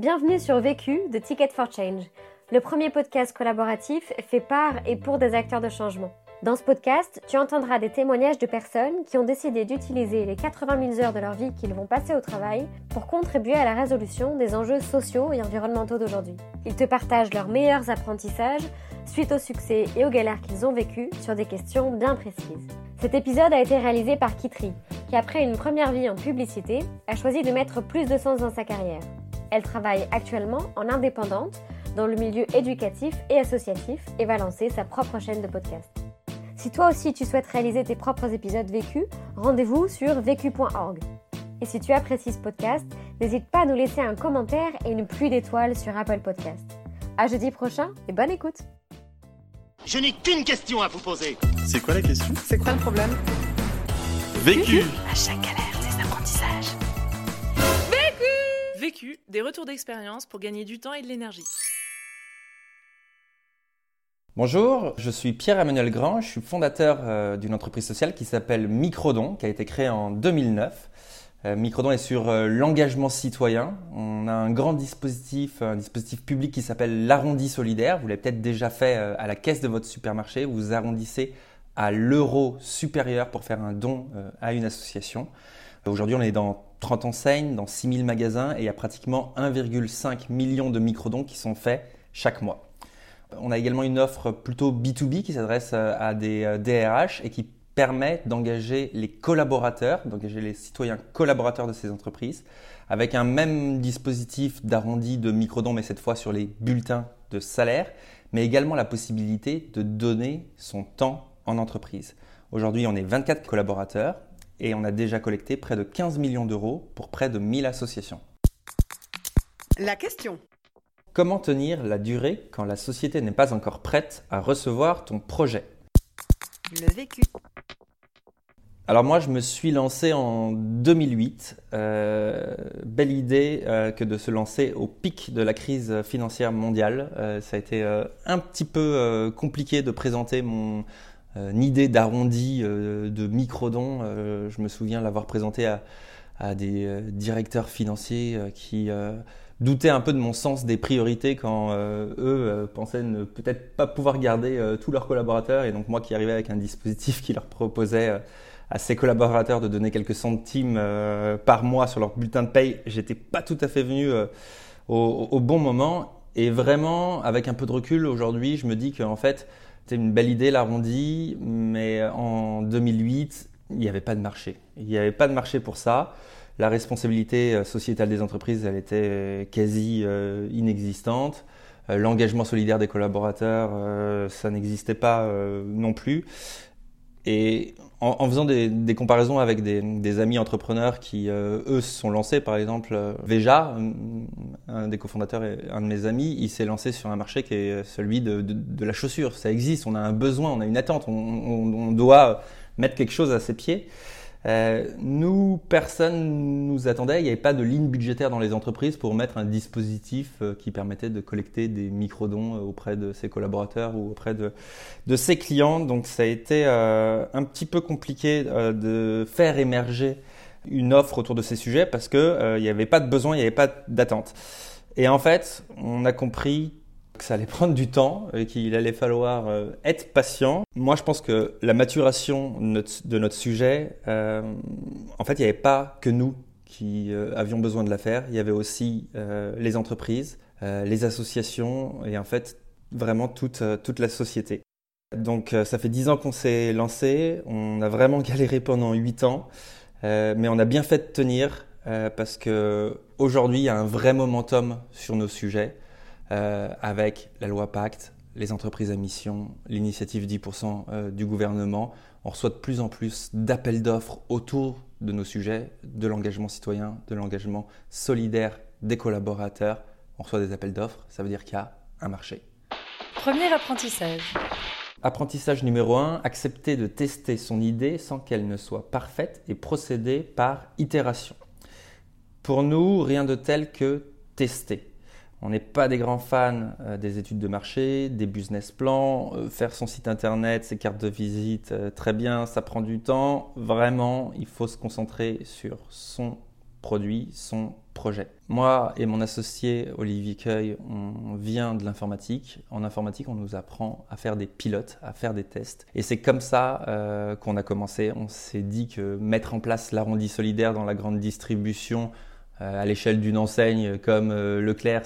Bienvenue sur Vécu de Ticket for Change, le premier podcast collaboratif fait par et pour des acteurs de changement. Dans ce podcast, tu entendras des témoignages de personnes qui ont décidé d'utiliser les 80 000 heures de leur vie qu'ils vont passer au travail pour contribuer à la résolution des enjeux sociaux et environnementaux d'aujourd'hui. Ils te partagent leurs meilleurs apprentissages suite au succès et aux galères qu'ils ont vécues sur des questions bien précises. Cet épisode a été réalisé par Kitri, qui après une première vie en publicité, a choisi de mettre plus de sens dans sa carrière. Elle travaille actuellement en indépendante dans le milieu éducatif et associatif et va lancer sa propre chaîne de podcast. Si toi aussi tu souhaites réaliser tes propres épisodes vécus, rendez-vous sur vécu.org. Et si tu apprécies ce podcast, n'hésite pas à nous laisser un commentaire et une pluie d'étoiles sur Apple Podcast. À jeudi prochain et bonne écoute. Je n'ai qu'une question à vous poser. C'est quoi la question? C'est quoi le problème? Vécu À chaque galère, Des retours d'expérience pour gagner du temps et de l'énergie. Bonjour, je suis Pierre-Emmanuel Grand, je suis fondateur euh, d'une entreprise sociale qui s'appelle Microdon, qui a été créée en 2009. Euh, Microdon est sur euh, l'engagement citoyen. On a un grand dispositif, un dispositif public qui s'appelle l'arrondi solidaire. Vous l'avez peut-être déjà fait à la caisse de votre supermarché. Vous arrondissez à l'euro supérieur pour faire un don à une association. Aujourd'hui, on est dans 30 enseignes, dans 6000 magasins et il y a pratiquement 1,5 million de microdons qui sont faits chaque mois. On a également une offre plutôt B2B qui s'adresse euh, à des euh, DRH et qui permet d'engager les collaborateurs, d'engager les citoyens collaborateurs de ces entreprises, avec un même dispositif d'arrondi de microdons, mais cette fois sur les bulletins de salaire, mais également la possibilité de donner son temps en entreprise. Aujourd'hui, on est 24 collaborateurs et on a déjà collecté près de 15 millions d'euros pour près de 1000 associations. La question. Comment tenir la durée quand la société n'est pas encore prête à recevoir ton projet? Le vécu. Alors moi, je me suis lancé en 2008. Euh, belle idée euh, que de se lancer au pic de la crise financière mondiale. Euh, ça a été un petit peu compliqué de présenter mon euh, idée d'arrondi euh, de microdon. Euh, je me souviens l'avoir présenté à, des directeurs financiers qui doutaient un peu de mon sens des priorités quand eux pensaient ne peut-être pas pouvoir garder tous leurs collaborateurs et donc moi qui arrivais avec un dispositif qui leur proposait à ses collaborateurs de donner quelques centimes par mois sur leur bulletin de paye, j'étais pas tout à fait venu au, au bon moment. Et vraiment, avec un peu de recul, aujourd'hui, je me dis qu'en fait, c'était une belle idée l'arrondi, mais en 2008, il n'y avait pas de marché. Il n'y avait pas de marché pour ça. La responsabilité euh, sociétale des entreprises, elle était euh, quasi euh, inexistante. L'engagement solidaire des collaborateurs, ça n'existait pas non plus. Et en, en faisant des, des comparaisons avec des, des amis entrepreneurs qui, euh, eux, se sont lancés, par exemple, euh, Veja, un, des cofondateurs et un de mes amis, il s'est lancé sur un marché qui est celui de, de, de la chaussure. Ça existe, on a un besoin, on a une attente, on, on, on doit mettre quelque chose à ses pieds. Euh, nous, personne nous attendait. Il n'y avait pas de ligne budgétaire dans les entreprises pour mettre un dispositif euh, qui permettait de collecter des microdons euh, auprès de ses collaborateurs ou auprès de, ses clients. Donc, ça a été un petit peu compliqué de faire émerger une offre autour de ces sujets parce que euh, il n'y avait pas de besoin, il n'y avait pas d'attente. Et en fait, on a compris que ça allait prendre du temps et qu'il allait falloir euh, être patient. Moi, je pense que la maturation de notre, sujet, euh, en fait, il n'y avait pas que nous qui euh, avions besoin de la faire. Il y avait aussi les entreprises, les associations et en fait, vraiment toute, toute la société. Donc, ça fait dix ans qu'on s'est lancé. On a vraiment galéré pendant huit ans, mais on a bien fait de tenir parce que aujourd'hui, il y a un vrai momentum sur nos sujets avec la loi Pacte, les entreprises à mission, l'initiative 10% euh, du gouvernement. On reçoit de plus en plus d'appels d'offres autour de nos sujets, de l'engagement citoyen, de l'engagement solidaire des collaborateurs. On reçoit des appels d'offres, ça veut dire qu'il y a un marché. Premier apprentissage. Apprentissage numéro 1, accepter de tester son idée sans qu'elle ne soit parfaite et procéder par itération. Pour nous, rien de tel que tester. On n'est pas des grands fans euh, des études de marché, des business plans, euh, faire son site internet, ses cartes de visite, euh, très bien, ça prend du temps. Vraiment, il faut se concentrer sur son produit, son projet. Moi et mon associé Olivier Cueil, on vient de l'informatique. En informatique, on nous apprend à faire des pilotes, à faire des tests. Et c'est comme ça qu'on a commencé. On s'est dit que mettre en place l'arrondi solidaire dans la grande distribution à l'échelle d'une enseigne comme Leclerc,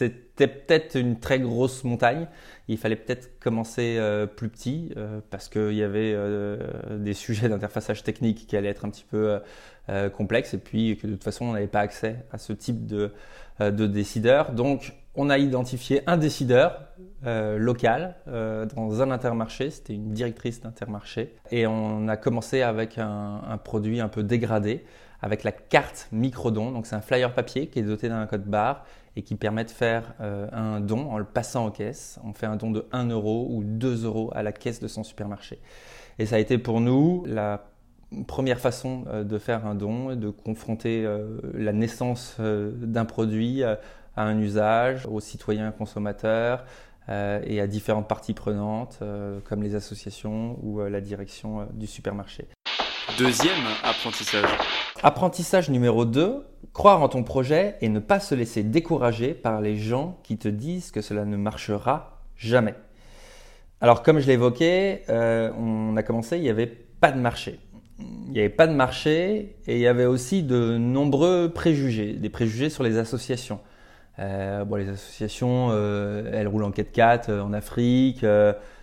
c'était peut-être une très grosse montagne. Il fallait peut-être commencer euh, plus petit euh, parce qu'il y avait euh, des sujets d'interfaçage technique qui allaient être un petit peu complexes et puis que de toute façon on n'avait pas accès à ce type de, de décideur. Donc on a identifié un décideur local dans un intermarché, c'était une directrice d'intermarché et on a commencé avec un, un produit un peu dégradé avec la carte microdon. Donc c'est un flyer papier qui est doté d'un code barre et qui permet de faire euh, un don en le passant en caisse. On fait un don de 1 euro ou 2 euros à la caisse de son supermarché. Et ça a été pour nous la première façon euh, de faire un don, de confronter euh, la naissance d'un produit à un usage, aux citoyens consommateurs et à différentes parties prenantes comme les associations ou la direction du supermarché. Deuxième apprentissage. Apprentissage numéro 2, croire en ton projet et ne pas se laisser décourager par les gens qui te disent que cela ne marchera jamais. Alors comme je l'évoquais, euh, on a commencé, il n'y avait pas de marché. Il n'y avait pas de marché et il y avait aussi de nombreux préjugés, des préjugés sur les associations. Euh, bon, les associations, euh, elles roulent en 4x4 en Afrique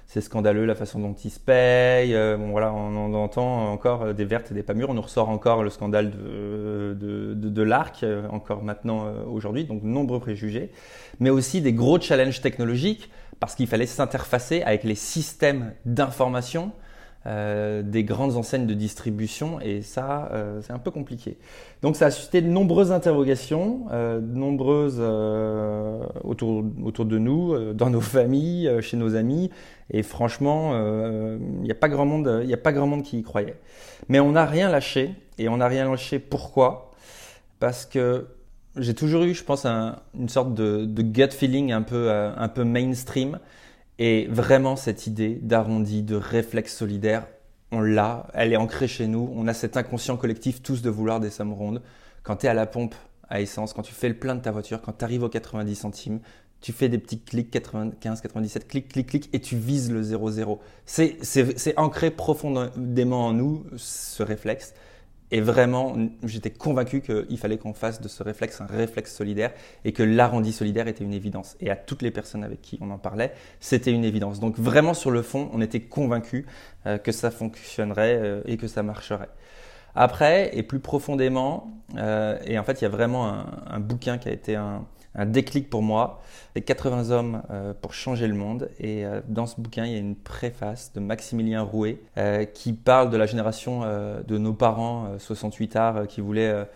c'est scandaleux la façon dont ils se payent. Euh, bon, voilà, on, entend encore des vertes et des pas mûres. On nous ressort encore le scandale de, de, l'arc, euh, encore maintenant euh, aujourd'hui, donc nombreux préjugés, mais aussi des gros challenges technologiques parce qu'il fallait s'interfacer avec les systèmes d'information euh, des grandes enseignes de distribution et ça, euh, c'est un peu compliqué. Donc ça a suscité de nombreuses interrogations, euh, nombreuses autour, autour de nous, dans nos familles, chez nos amis et franchement, il n'y a pas grand monde, il a pas grand monde qui y croyait. Mais on n'a rien lâché et on n'a rien lâché. Pourquoi? Parce que j'ai toujours eu, je pense, une sorte de, de, gut feeling un peu, un peu mainstream. Et vraiment, cette idée d'arrondi, de réflexe solidaire, on l'a, elle est ancrée chez nous. On a cet inconscient collectif tous de vouloir des sommes rondes. Quand tu es à la pompe à essence, quand tu fais le plein de ta voiture, quand tu arrives aux 90 centimes, tu fais des petits clics, 95, 97, clic, clic, clic, et tu vises le 0,0. C'est ancré profondément en nous, ce réflexe. Et vraiment, j'étais convaincu qu'il fallait qu'on fasse de ce réflexe un réflexe solidaire et que l'arrondi solidaire était une évidence. Et à toutes les personnes avec qui on en parlait, c'était une évidence. Donc vraiment sur le fond, on était convaincu euh, que ça fonctionnerait euh, et que ça marcherait. Après, et plus profondément, euh, et en fait, il y a vraiment un, un bouquin qui a été un, un déclic pour moi. C'est 80 hommes euh, pour changer le monde. Et euh, dans ce bouquin, il y a une préface de Maximilien Rouet euh, qui parle de la génération de nos parents, 68 arts, qui voulaient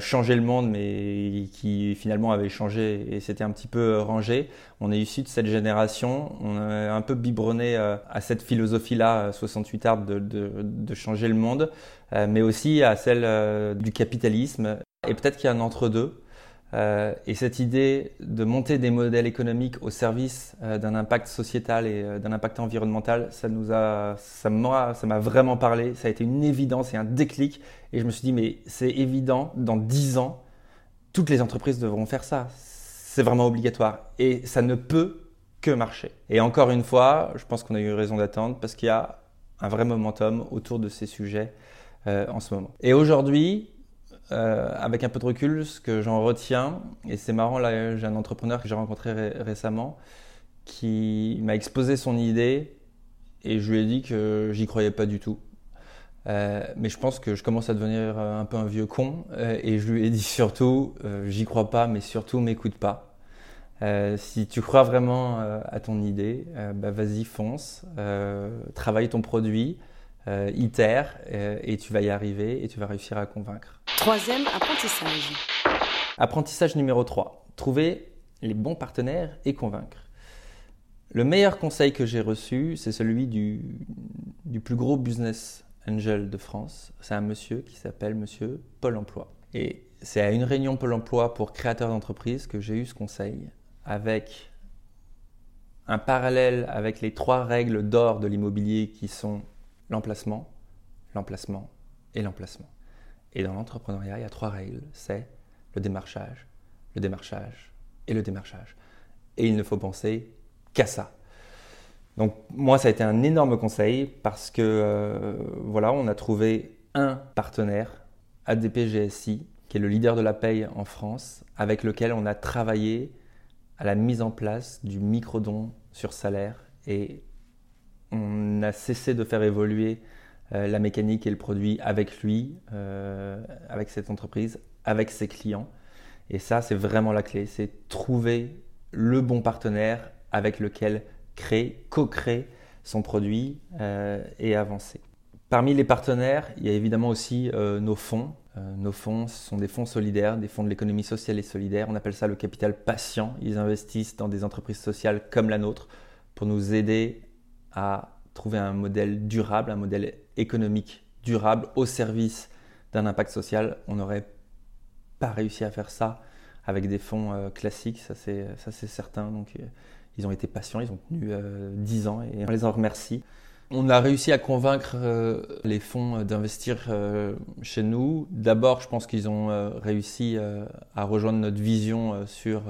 changer le monde, mais qui finalement avaient changé et c'était un petit peu rangé. On est issu de cette génération, on est un peu biberonné à cette philosophie-là, 68 arts, de, de, changer le monde, mais aussi à celle du capitalisme. Et peut-être qu'il y a un entre-deux. Euh, et cette idée de monter des modèles économiques au service euh, d'un impact sociétal et euh, d'un impact environnemental, ça nous a, ça m'a, ça m'a vraiment parlé. Ça a été une évidence et un déclic. Et je me suis dit, mais c'est évident, dans dix ans, toutes les entreprises devront faire ça. C'est vraiment obligatoire. Et ça ne peut que marcher. Et encore une fois, je pense qu'on a eu raison d'attendre parce qu'il y a un vrai momentum autour de ces sujets en ce moment. Et aujourd'hui, euh, avec un peu de recul, ce que j'en retiens, et c'est marrant, là j'ai un entrepreneur que j'ai rencontré récemment qui m'a exposé son idée et je lui ai dit que j'y croyais pas du tout. Euh, mais je pense que je commence à devenir un peu un vieux con euh, et je lui ai dit surtout, j'y crois pas, mais surtout m'écoute pas. si tu crois vraiment à ton idée, bah vas-y fonce, travaille ton produit, euh, itère euh, et tu vas y arriver et tu vas réussir à convaincre. Troisième apprentissage. Apprentissage numéro 3. Trouver les bons partenaires et convaincre. Le meilleur conseil que j'ai reçu, c'est celui du, du, plus gros business angel de France. C'est un monsieur qui s'appelle monsieur Pôle Emploi. Et c'est à une réunion Pôle Emploi pour créateurs d'entreprise que j'ai eu ce conseil avec un parallèle avec les trois règles d'or de l'immobilier qui sont l'emplacement, l'emplacement et l'emplacement. Et dans l'entrepreneuriat, il y a trois règles. C'est le démarchage, le démarchage et le démarchage. Et il ne faut penser qu'à ça. Donc moi, ça a été un énorme conseil parce que euh, voilà, on a trouvé un partenaire, ADP GSI, qui est le leader de la paye en France, avec lequel on a travaillé à la mise en place du microdon sur salaire et on a cessé de faire évoluer euh, la mécanique et le produit avec lui, euh, avec cette entreprise, avec ses clients. Et ça, c'est vraiment la clé, c'est trouver le bon partenaire avec lequel créer, co-créer son produit euh, et avancer. Parmi les partenaires, il y a évidemment aussi nos fonds. nos fonds sont des fonds solidaires, des fonds de l'économie sociale et solidaire. On appelle ça le capital patient. Ils investissent dans des entreprises sociales comme la nôtre pour nous aider à trouver un modèle durable, un modèle économique durable au service d'un impact social. On n'aurait pas réussi à faire ça avec des fonds euh, classiques, ça c'est certain. Donc euh, ils ont été patients, ils ont tenu 10 euh, ans et on les en remercie. On a réussi à convaincre euh, les fonds euh, d'investir euh, chez nous. D'abord, je pense qu'ils ont réussi à rejoindre notre vision sur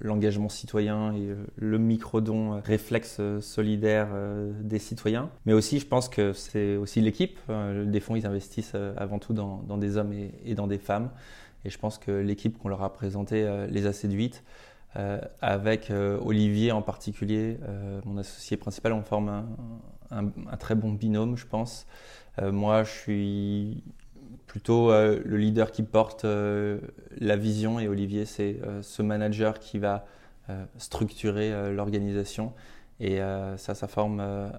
l'engagement citoyen et le micro-don réflexe solidaire des citoyens. Mais aussi, je pense que c'est aussi l'équipe. Des fonds, ils investissent avant tout dans, des hommes et, dans des femmes. Et je pense que l'équipe qu'on leur a présentée les a séduites. avec Olivier en particulier, mon associé principal, on forme un, un, très bon binôme, je pense. Euh, moi, je suis plutôt euh, le leader qui porte euh, la vision et Olivier, c'est ce manager qui va structurer l'organisation. Et ça, ça forme,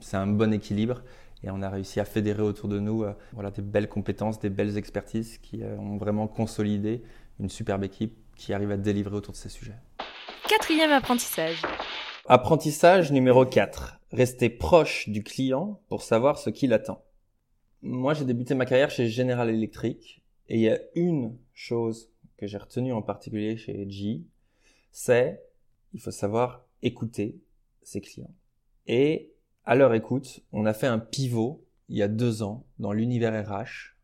c'est un bon équilibre. Et on a réussi à fédérer autour de nous voilà, des belles compétences, des belles expertises qui ont vraiment consolidé une superbe équipe qui arrive à délivrer autour de ces sujets. Quatrième apprentissage. Apprentissage numéro 4. Rester proche du client pour savoir ce qu'il attend. Moi, j'ai débuté ma carrière chez General Electric et il y a une chose que j'ai retenue en particulier chez G, c'est il faut savoir écouter ses clients. Et à leur écoute, on a fait un pivot il y a deux ans dans l'univers RH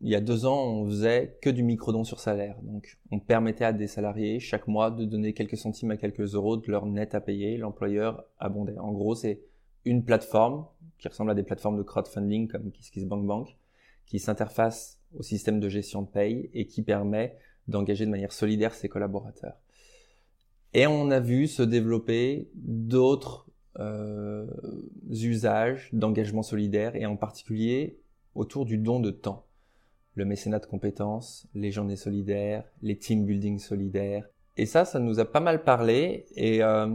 il y a deux ans, on faisait que du microdon sur salaire. Donc, on permettait à des salariés chaque mois de donner quelques centimes à quelques euros de leur net à payer. L'employeur abondait. En gros, c'est une plateforme qui ressemble à des plateformes de crowdfunding comme KissKissBankBank, qui s'interface au système de gestion de paye et qui permet d'engager de manière solidaire ses collaborateurs. Et on a vu se développer d'autres euh, usages d'engagement solidaire et en particulier autour du don de temps le mécénat de compétences, les journées solidaires, les team building solidaires. Et ça, ça nous a pas mal parlé. Et euh,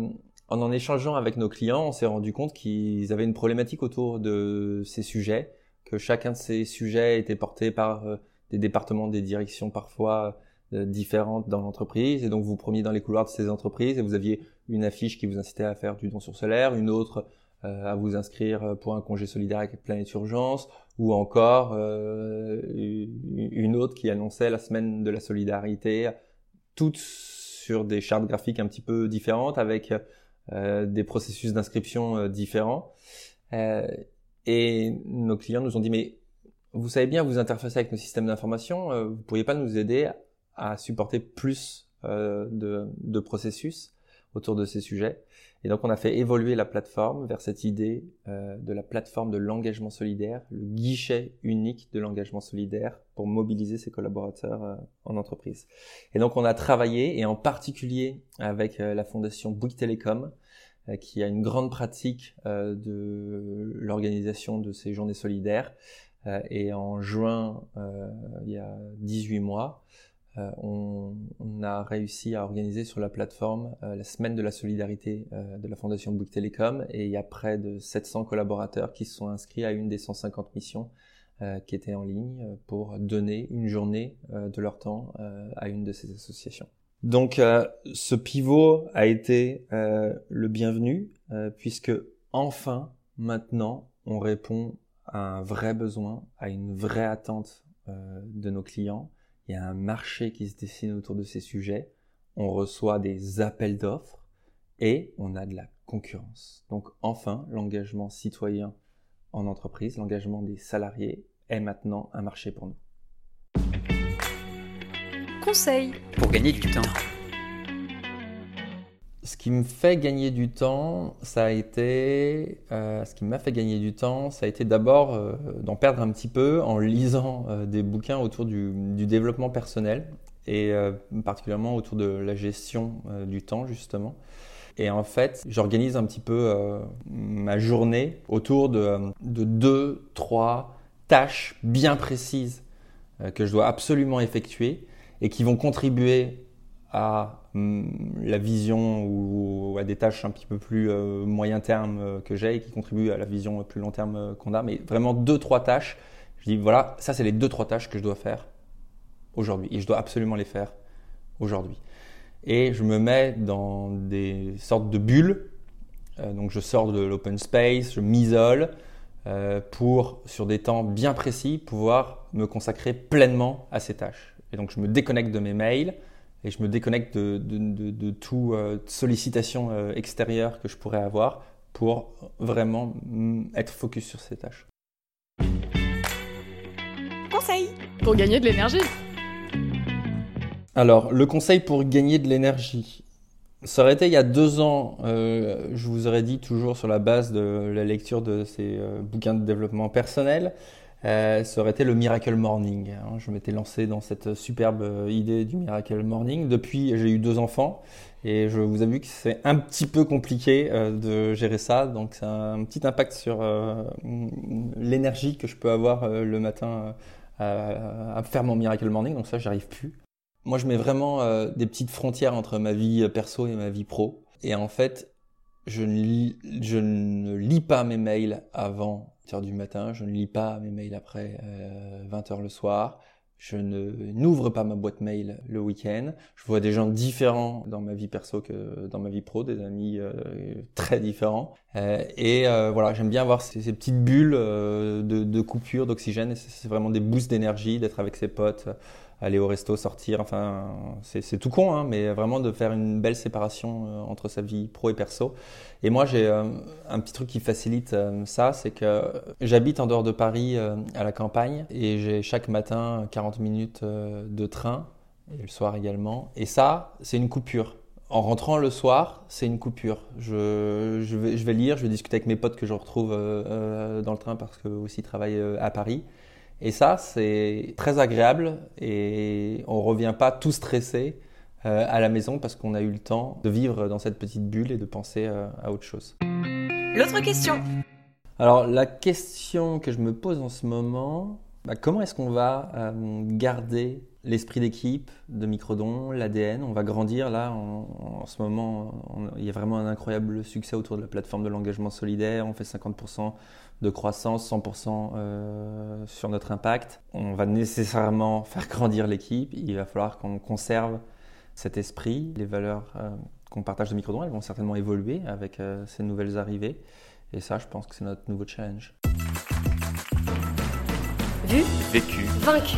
en en échangeant avec nos clients, on s'est rendu compte qu'ils avaient une problématique autour de ces sujets, que chacun de ces sujets était porté par euh, des départements, des directions parfois euh, différentes dans l'entreprise. Et donc vous preniez dans les couloirs de ces entreprises et vous aviez une affiche qui vous incitait à faire du don sur salaire, une autre à vous inscrire pour un congé solidaire avec Planète Urgence, ou encore euh, une autre qui annonçait la semaine de la solidarité, toutes sur des chartes graphiques un petit peu différentes, avec euh, des processus d'inscription différents. et nos clients nous ont dit, mais vous savez bien vous interfacer avec nos systèmes d'information, vous pourriez pas nous aider à supporter plus de processus? Autour de ces sujets. Et donc on a fait évoluer la plateforme vers cette idée euh, de la plateforme de l'engagement solidaire, le guichet unique de l'engagement solidaire pour mobiliser ses collaborateurs euh, en entreprise. Et donc on a travaillé, et en particulier avec euh, la fondation Bouygues Télécom, qui a une grande pratique de l'organisation de ces journées solidaires. et en juin, il y a 18 mois, euh, on, a réussi à organiser sur la plateforme euh, la semaine de la solidarité euh, de la Fondation Bouygues Télécom et il y a près de 700 collaborateurs qui se sont inscrits à une des 150 missions qui étaient en ligne pour donner une journée de leur temps à une de ces associations. Donc ce pivot a été le bienvenu puisque enfin maintenant on répond à un vrai besoin, à une vraie attente de nos clients il y a un marché qui se dessine autour de ces sujets, on reçoit des appels d'offres et on a de la concurrence. Donc enfin, l'engagement citoyen en entreprise, l'engagement des salariés est maintenant un marché pour nous. Conseil pour gagner du temps. Ce qui me fait gagner du temps, ça a été, euh, ce qui m'a fait gagner du temps, ça a été d'abord euh, d'en perdre un petit peu en lisant euh, des bouquins autour du, développement personnel et particulièrement autour de la gestion du temps justement. Et en fait, j'organise un petit peu ma journée autour de, de deux, trois tâches bien précises que je dois absolument effectuer et qui vont contribuer à hum, la vision ou à des tâches un petit peu plus euh, moyen terme euh, que j'ai et qui contribuent à la vision plus long terme euh, qu'on a. Mais vraiment deux, trois tâches. Je dis voilà, ça c'est les deux, trois tâches que je dois faire aujourd'hui et je dois absolument les faire aujourd'hui. Et je me mets dans des sortes de bulles. Donc je sors de l'open space, je m'isole pour, sur des temps bien précis, pouvoir me consacrer pleinement à ces tâches. Et donc je me déconnecte de mes mails et je me déconnecte de, de, de, de toute euh, sollicitation euh, extérieure que je pourrais avoir pour vraiment mm, être focus sur ces tâches. Conseil Pour gagner de l'énergie. Alors, le conseil pour gagner de l'énergie. Ça aurait été il y a deux ans, euh, je vous aurais dit toujours sur la base de la lecture de ces euh, bouquins de développement personnel, euh, ça aurait été le Miracle Morning. hein. Je m'étais lancé dans cette superbe euh, idée du Miracle Morning. Depuis, j'ai eu deux enfants et je vous avoue que c'est un petit peu compliqué euh, de gérer ça. Donc, c'est un petit impact sur euh, l'énergie que je peux avoir le matin à, à faire mon Miracle Morning. Donc, ça, j'y arrive plus. Moi, je mets vraiment des petites frontières entre ma vie perso et ma vie pro. Et en fait, je ne lis, pas mes mails avant 8h du matin, je ne lis pas mes mails après euh, 20h le soir, je n'ouvre pas ma boîte mail le week-end. Je vois des gens différents dans ma vie perso que dans ma vie pro, des amis euh, très différents. Euh, et euh, voilà, j'aime bien avoir ces, petites bulles euh, de, coupure d'oxygène. C'est vraiment des boosts d'énergie d'être avec ses potes, aller au resto, sortir. Enfin, c'est tout con, hein, mais vraiment de faire une belle séparation euh, entre sa vie pro et perso. Et moi, j'ai euh, un petit truc qui facilite euh, ça, c'est que j'habite en dehors de Paris, à la campagne, et j'ai chaque matin 40 minutes de train, et le soir également. Et ça, c'est une coupure. En rentrant le soir, c'est une coupure. Je, je, vais, lire, je vais discuter avec mes potes que je retrouve dans le train parce qu'eux aussi travaillent à Paris. Et ça, c'est très agréable et on revient pas tout stressé euh, à la maison parce qu'on a eu le temps de vivre dans cette petite bulle et de penser euh, à autre chose. L'autre question Alors la question que je me pose en ce moment, bah, comment est-ce qu'on va euh, garder l'esprit d'équipe de Microdon, l'ADN On va grandir là en, en ce moment. on- il y a vraiment un incroyable succès autour de la plateforme de l'engagement solidaire. On fait 50% de croissance, 100% euh, sur notre impact. On va nécessairement faire grandir l'équipe. Il va falloir qu'on conserve cet esprit, les valeurs euh, qu'on partage de Microdon. Elles vont certainement évoluer avec euh, ces nouvelles arrivées. Et ça, je pense que c'est notre nouveau challenge. Vu, Vécu. vaincu.